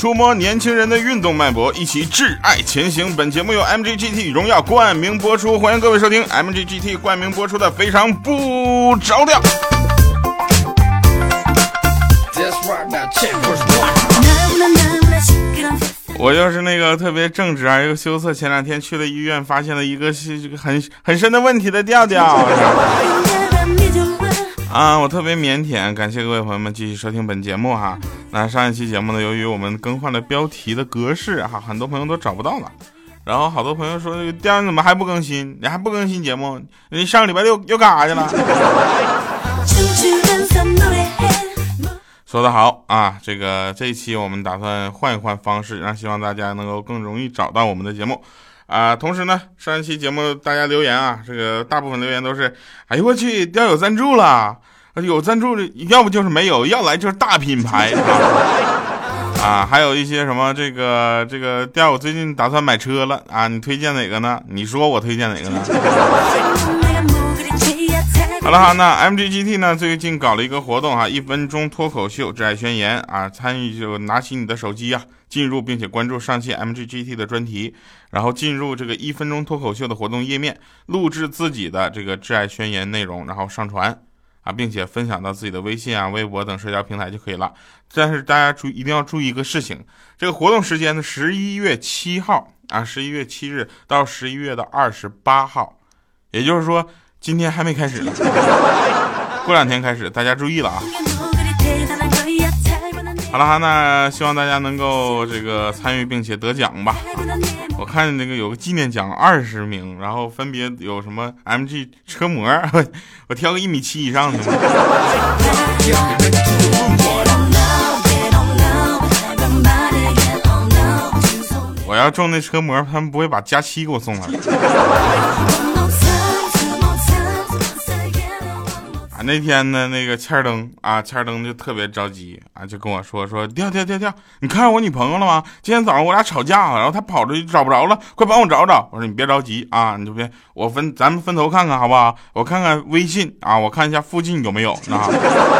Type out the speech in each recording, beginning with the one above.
触摸年轻人的运动脉搏，一起挚爱前行。本节目由 MGGT 荣耀冠名播出，欢迎各位收听 MGGT 冠名播出的《非常不着调》。我就是那个特别正直而又羞涩，前两天去了医院，发现了一个是这个很很深的问题的调调。啊，我特别腼腆，感谢各位朋友们继续收听本节目哈。那上一期节目呢，由于我们更换了标题的格式哈，很多朋友都找不到了。然后好多朋友说，这个调怎么还不更新？你还不更新节目？你上个礼拜六又干啥去了？说的好啊，这个这一期我们打算换一换方式，让希望大家能够更容易找到我们的节目。啊，同时呢，上一期节目大家留言啊，这个大部分留言都是，哎呦我去，调有赞助了，有赞助的，要不就是没有，要来就是大品牌啊，啊，还有一些什么这个这个调，我最近打算买车了啊，你推荐哪个呢？你说我推荐哪个呢？好了哈，那 MGGT 呢最近搞了一个活动哈，一分钟脱口秀挚爱宣言啊，参与就拿起你的手机啊，进入并且关注上期 MGGT 的专题，然后进入这个一分钟脱口秀的活动页面，录制自己的这个挚爱宣言内容，然后上传啊，并且分享到自己的微信啊、微博等社交平台就可以了。但是大家注一定要注意一个事情，这个活动时间呢，十一月七号啊，十一月七日到十一月的二十八号，也就是说。今天还没开始呢，过两天开始，大家注意了啊！好了哈，那希望大家能够这个参与并且得奖吧。我看那个有个纪念奖二十名，然后分别有什么 MG 车模，我挑个一米七以上的。我要中那车模，他们不会把加七给我送来。那天呢，那个欠儿登啊，欠儿登就特别着急啊，就跟我说说，掉掉掉掉，你看上我女朋友了吗？今天早上我俩吵架了，然后她跑出去找不着了，快帮我找找。我说你别着急啊，你就别，我分咱们分头看看好不好？我看看微信啊，我看一下附近有没有啊。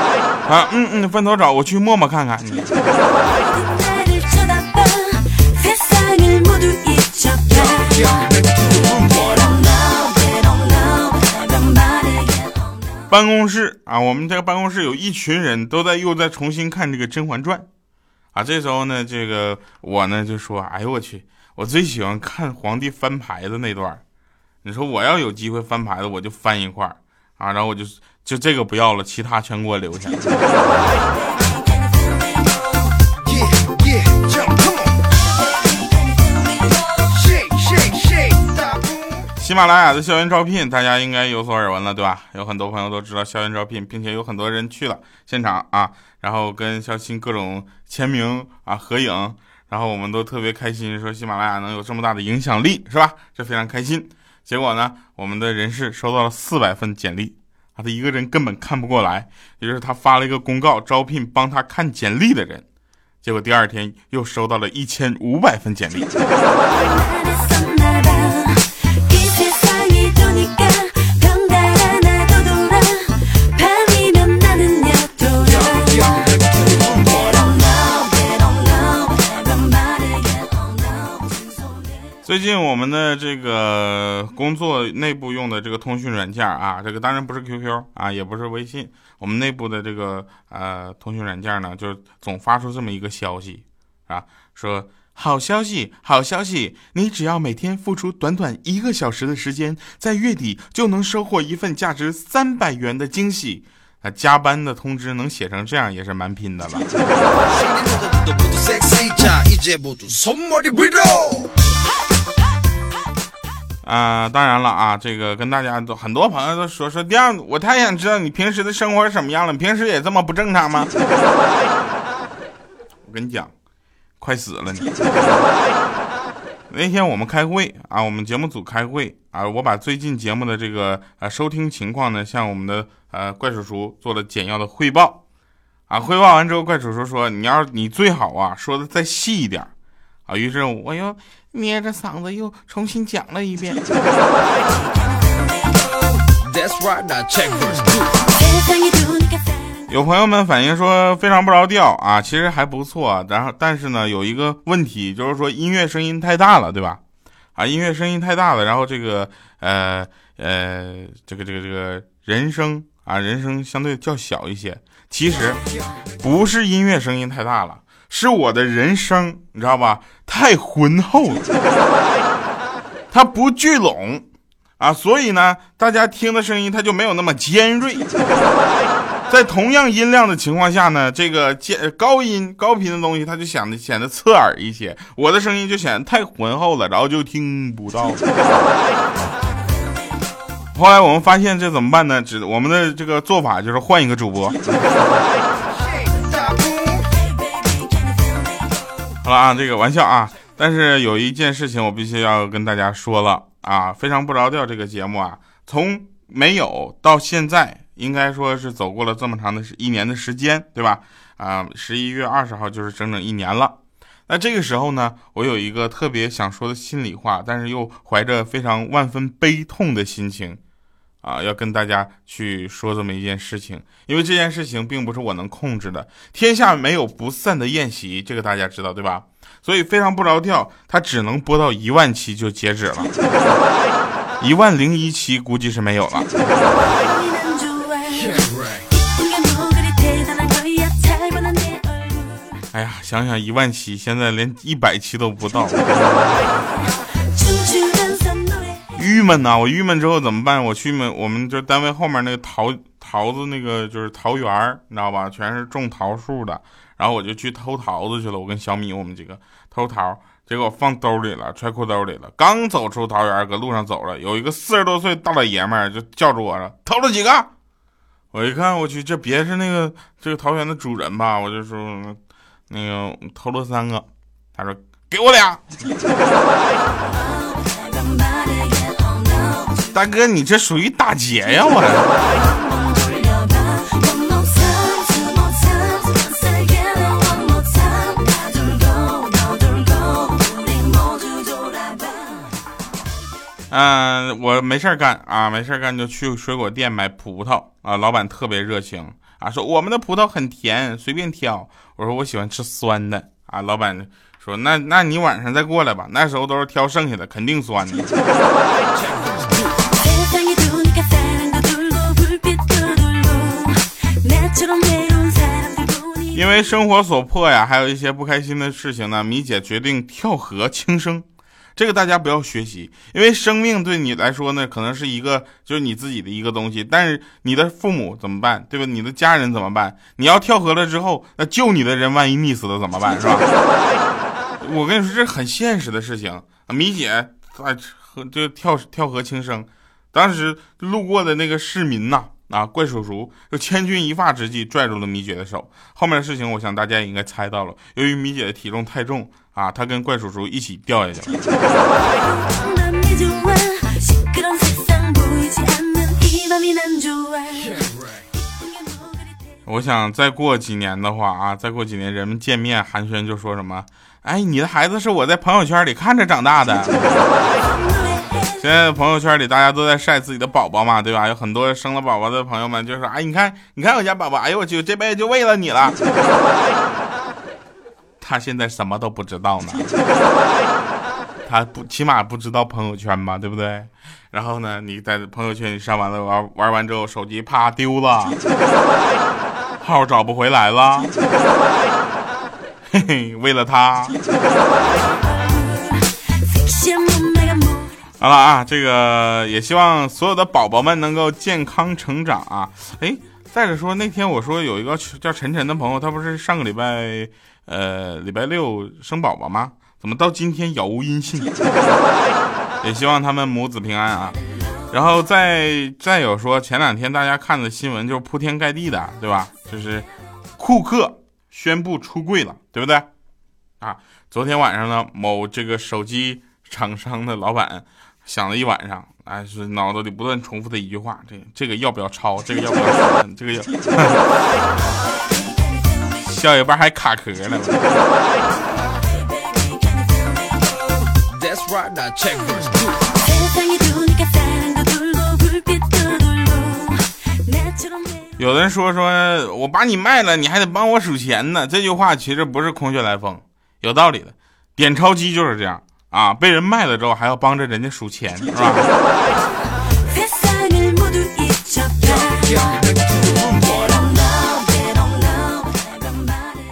啊，嗯嗯，分头找，我去陌陌看看。办公室啊，我们这个办公室有一群人都在又在重新看这个《甄嬛传》，啊，这时候呢，这个我呢就说，哎呦我去，我最喜欢看皇帝翻牌子那段你说我要有机会翻牌子，我就翻一块啊，然后我就就这个不要了，其他全给我留下。喜马拉雅的校园招聘，大家应该有所耳闻了，对吧？有很多朋友都知道校园招聘，并且有很多人去了现场啊，然后跟肖鑫各种签名啊、合影，然后我们都特别开心，说喜马拉雅能有这么大的影响力，是吧？这非常开心。结果呢，我们的人事收到了四百份简历，啊，他一个人根本看不过来，于是他发了一个公告，招聘帮他看简历的人。结果第二天又收到了一千五百份简历。最近我们的这个工作内部用的这个通讯软件啊，这个当然不是 QQ 啊，也不是微信，我们内部的这个呃通讯软件呢，就总发出这么一个消息啊，说好消息，好消息，你只要每天付出短短一个小时的时间，在月底就能收获一份价值三百元的惊喜。啊，加班的通知能写成这样也是蛮拼的了。啊，当然了啊，这个跟大家都很多朋友都说说，第二，我太想知道你平时的生活是什么样了，平时也这么不正常吗？我跟你讲，快死了你！那天我们开会啊，我们节目组开会啊，我把最近节目的这个呃收听情况呢，向我们的呃怪叔叔做了简要的汇报啊。汇报完之后，怪叔叔说：“你要你最好啊，说的再细一点啊。”于是我又捏着嗓子又重新讲了一遍。有朋友们反映说非常不着调啊，其实还不错。然后但是呢，有一个问题就是说音乐声音太大了，对吧？啊，音乐声音太大了，然后这个呃呃，这个这个这个人声啊，人声相对较小一些。其实不是音乐声音太大了，是我的人声，你知道吧？太浑厚了，它不聚拢啊，所以呢，大家听的声音它就没有那么尖锐。在同样音量的情况下呢，这个尖高音高频的东西，它就显得显得刺耳一些。我的声音就显得太浑厚了，然后就听不到了。后来我们发现这怎么办呢？只我们的这个做法就是换一个主播。啊，这个玩笑啊，但是有一件事情我必须要跟大家说了啊，非常不着调。这个节目啊，从没有到现在。应该说是走过了这么长的一年的时间，对吧？啊，十一月二十号就是整整一年了。那这个时候呢，我有一个特别想说的心里话，但是又怀着非常万分悲痛的心情，啊，要跟大家去说这么一件事情。因为这件事情并不是我能控制的，天下没有不散的宴席，这个大家知道对吧？所以非常不着调，它只能播到一万期就截止了，一万零一期估计是没有了。哎呀，想想一万期，现在连一百期都不到，郁闷呐！我郁闷之后怎么办？我去们我们就单位后面那个桃桃子那个就是桃园你知道吧？全是种桃树的，然后我就去偷桃子去了。我跟小米我们几个偷桃，结果放兜里了，揣裤兜里了。刚走出桃园，搁路上走了，有一个四十多岁大老爷们儿就叫住我了：“偷了几个？”我一看，我去，这别是那个这个桃园的主人吧？我就说。那个偷了三个，他说给我俩。大哥，你这属于打劫呀！我。嗯，我没事干啊，没事干就去水果店买葡萄啊，老板特别热情。啊，说我们的葡萄很甜，随便挑。我说我喜欢吃酸的。啊，老板说那那你晚上再过来吧，那时候都是挑剩下的，肯定酸的。因为生活所迫呀，还有一些不开心的事情呢，米姐决定跳河轻生。这个大家不要学习，因为生命对你来说呢，可能是一个就是你自己的一个东西，但是你的父母怎么办，对吧？你的家人怎么办？你要跳河了之后，那救你的人万一溺死了怎么办，是吧？我跟你说，这很现实的事情。米姐啊，就跳跳河轻生，当时路过的那个市民呐，啊怪叔叔就千钧一发之际拽住了米姐的手。后面的事情，我想大家也应该猜到了。由于米姐的体重太重。啊，她跟怪叔叔一起掉下去了。我想再过几年的话啊，再过几年人们见面寒暄就说什么？哎，你的孩子是我在朋友圈里看着长大的。现在朋友圈里大家都在晒自己的宝宝嘛，对吧？有很多生了宝宝的朋友们就说：哎，你看，你看我家宝宝，哎呦我去，这辈子就为了你了。他现在什么都不知道呢，他不起码不知道朋友圈嘛，对不对？然后呢，你在朋友圈里上完了玩玩完之后，手机啪丢了，号找不回来了，嘿嘿，为了他。好了啊，这个也希望所有的宝宝们能够健康成长啊！哎，再者说那天我说有一个叫晨晨的朋友，他不是上个礼拜。呃，礼拜六生宝宝吗？怎么到今天杳无音信？也希望他们母子平安啊。然后再再有说，前两天大家看的新闻就是铺天盖地的，对吧？就是库克宣布出柜了，对不对？啊。昨天晚上呢，某这个手机厂商的老板想了一晚上，哎，是脑子里不断重复的一句话：这这个要不要抄？这个要不要删？这个要。笑一半还卡壳了。有的人说说我把你卖了，你还得帮我数钱呢。这句话其实不是空穴来风，有道理的。点钞机就是这样啊，被人卖了之后还要帮着人家数钱，是吧？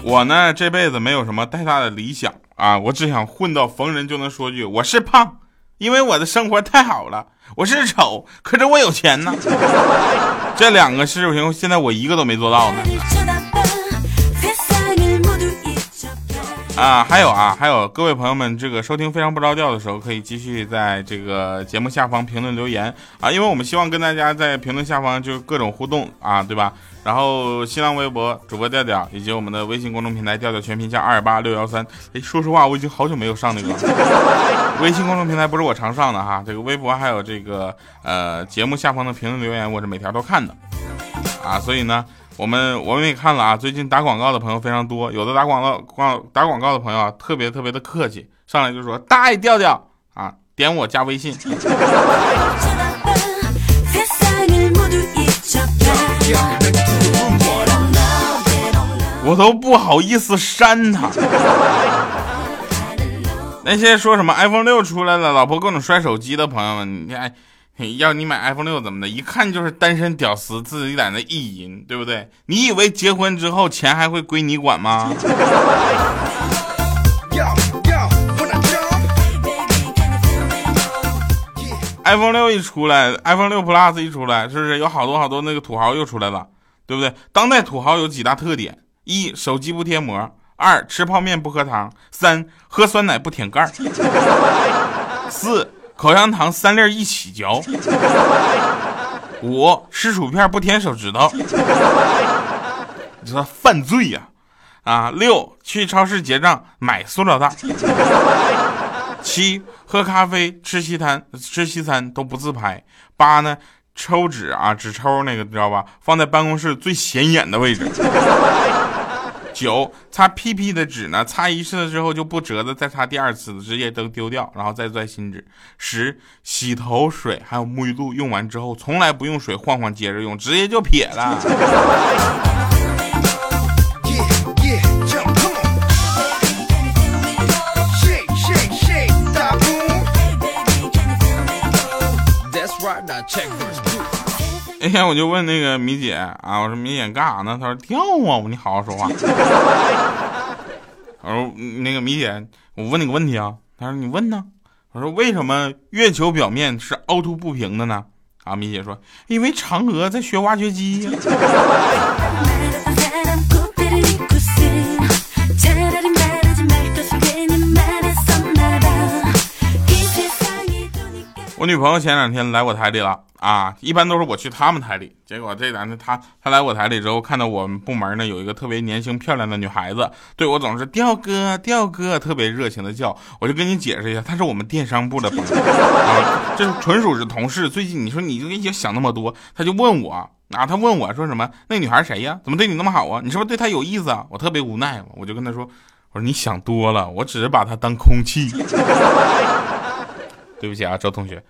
我呢这辈子没有什么太大的理想啊，我只想混到逢人就能说句我是胖，因为我的生活太好了。我是丑，可是我有钱呢。这两个事情现在我一个都没做到呢。啊，还有啊，还有各位朋友们，这个收听非常不着调的时候，可以继续在这个节目下方评论留言啊，因为我们希望跟大家在评论下方就各种互动啊，对吧？然后新浪微博主播调调以及我们的微信公众平台调调全拼加二八六幺三。哎，说实话，我已经好久没有上那个 微信公众平台，不是我常上的哈。这个微博还有这个呃节目下方的评论留言，我是每条都看的啊，所以呢。我们我们也看了啊，最近打广告的朋友非常多，有的打广告广打广告的朋友啊，特别特别的客气，上来就说大爷调调啊，点我加微信，我都不好意思删他。那些说什么 iPhone 六出来了，老婆各种摔手机的朋友们，你看。要你买 iPhone 六怎么的？一看就是单身屌丝，自己在那意淫，对不对？你以为结婚之后钱还会归你管吗？iPhone 六一出来，iPhone 六 Plus 一出来，是不是有好多好多那个土豪又出来了？对不对？当代土豪有几大特点：一、手机不贴膜；二、吃泡面不喝汤；三、喝酸奶不舔盖；四。口香糖三粒一起嚼，五吃薯片不舔手指头，你说犯罪呀？啊，六去超市结账买塑料袋，七喝咖啡吃西餐吃西餐都不自拍，八呢抽纸啊纸抽那个知道吧？放在办公室最显眼的位置。九擦屁屁的纸呢，擦一次之后就不折的，再擦第二次直接都丢掉，然后再拽新纸。十洗头水还有沐浴露用完之后，从来不用水换换接着用，直接就撇了。那天我就问那个米姐啊，我说米姐干啥呢？她说跳啊！我说你好好说话。我说那个米姐，我问你个问题啊。她说你问呢。我说为什么月球表面是凹凸不平的呢？啊，米姐说因为嫦娥在学挖掘机呀。我女朋友前两天来我台里了啊，一般都是我去他们台里，结果这两天她她来我台里之后，看到我们部门呢有一个特别年轻漂亮的女孩子，对我总是调哥调哥，特别热情的叫，我就跟你解释一下，她是我们电商部的朋友，啊，这纯属是同事。最近你说你就想那么多，他就问我啊，他问我说什么？那女孩谁呀？怎么对你那么好啊？你是不是对她有意思啊？我特别无奈，我就跟他说，我说你想多了，我只是把她当空气。对不起啊，周同学。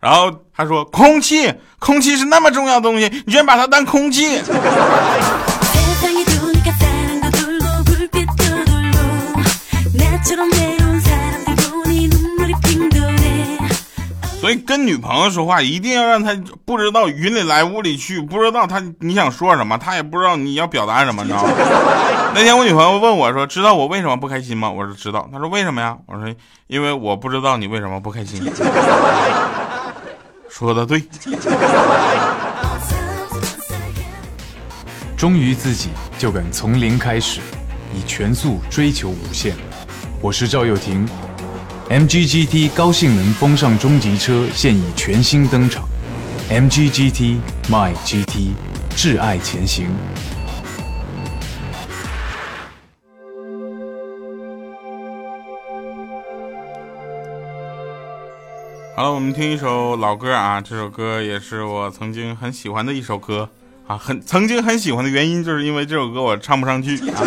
然后他说：“空气，空气是那么重要的东西，你居然把它当空气。”所以跟女朋友说话，一定要让她不知道云里来雾里去，不知道她你想说什么，她也不知道你要表达什么，你知道吗？那天我女朋友问我说：“知道我为什么不开心吗？”我说：“知道。” 她说：“为什么呀？”我说：“因为我不知道你为什么不开心。”说的对。忠于自己，就敢从零开始，以全速追求无限。我是赵又廷。mggt 高性能风尚中级车现已全新登场。Mggt mygt 挚爱前行。好了我们听一首老歌啊这首歌也是我曾经很喜欢的一首歌。啊很曾经很喜欢的原因就是因为这首歌我唱不上去。啊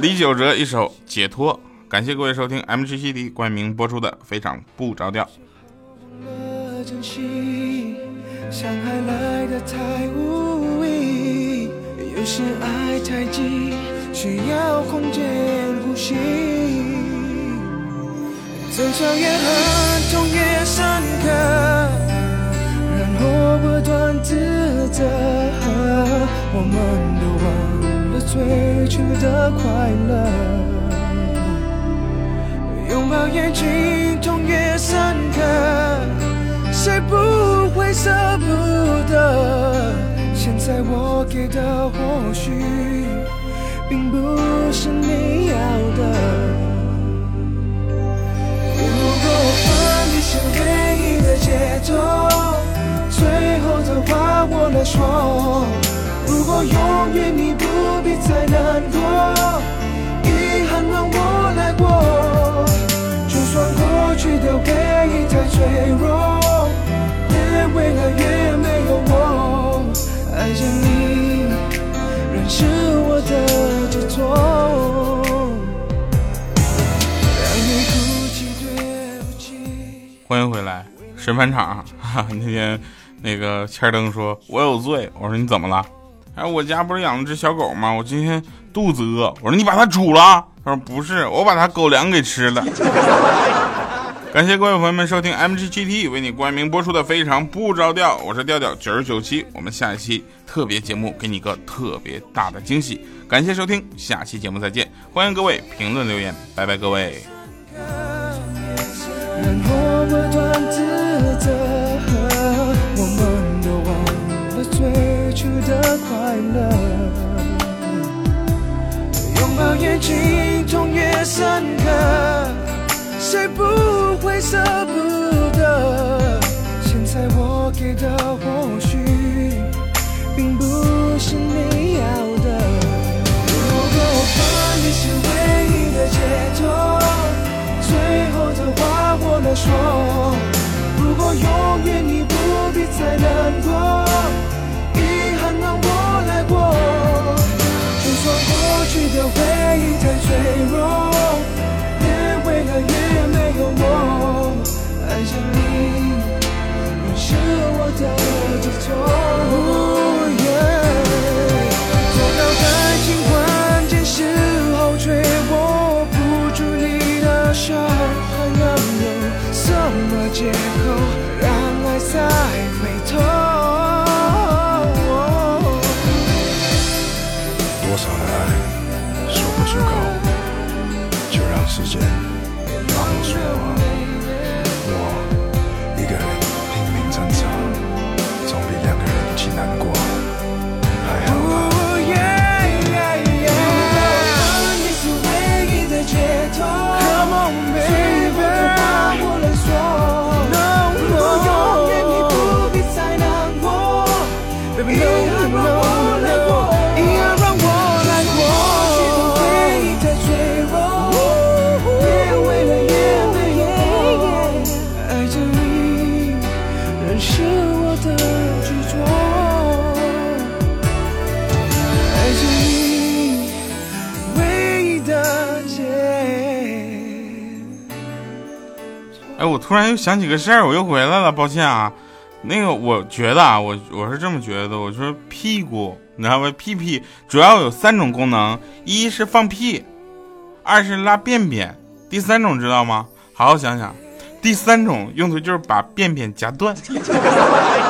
李玖哲一首解脱。感谢各位收听 M G C D 冠名播出的《非常不着调》。伤害来的太无意，有些爱太急，需要空间呼吸。争吵越狠，痛越深刻，然后不断自责。我们都忘了最初的快乐。拥抱越紧，痛越深刻，谁不？会舍不得，现在我给的或许并不是你要的。如果分离是唯一的解脱，最后的话我来说。如果永远你不必再难过，过去的回忆太脆弱。未来越没有我，爱着你仍是我的执着。欢迎回来，审判场。那天那个千灯说：“我有罪。”我说：“你怎么了？”哎，我家不是养了只小狗吗？我今天肚子饿。我说：“你把它煮了？”他说：“不是，我把它狗粮给吃了。”感谢各位朋友们收听 MGGT 为你冠名播出的非常不着调，我是调调九十九期，我们下一期特别节目给你个特别大的惊喜，感谢收听，下期节目再见，欢迎各位评论留言，拜拜各位。拥抱越紧，痛越深刻。谁不会舍不得？现在我给的或许并不是你要的。如果分离是唯一的解脱，最后的话我来说。如果永远你不不出口，就让时间。说话，我一个人拼命挣扎，总比两个人一起难过。哎，我突然又想起个事儿，我又回来了，抱歉啊。那个，我觉得啊，我我是这么觉得，我说屁股，你知道吗？屁屁主要有三种功能，一是放屁，二是拉便便，第三种知道吗？好好想想，第三种用途就是把便便夹断。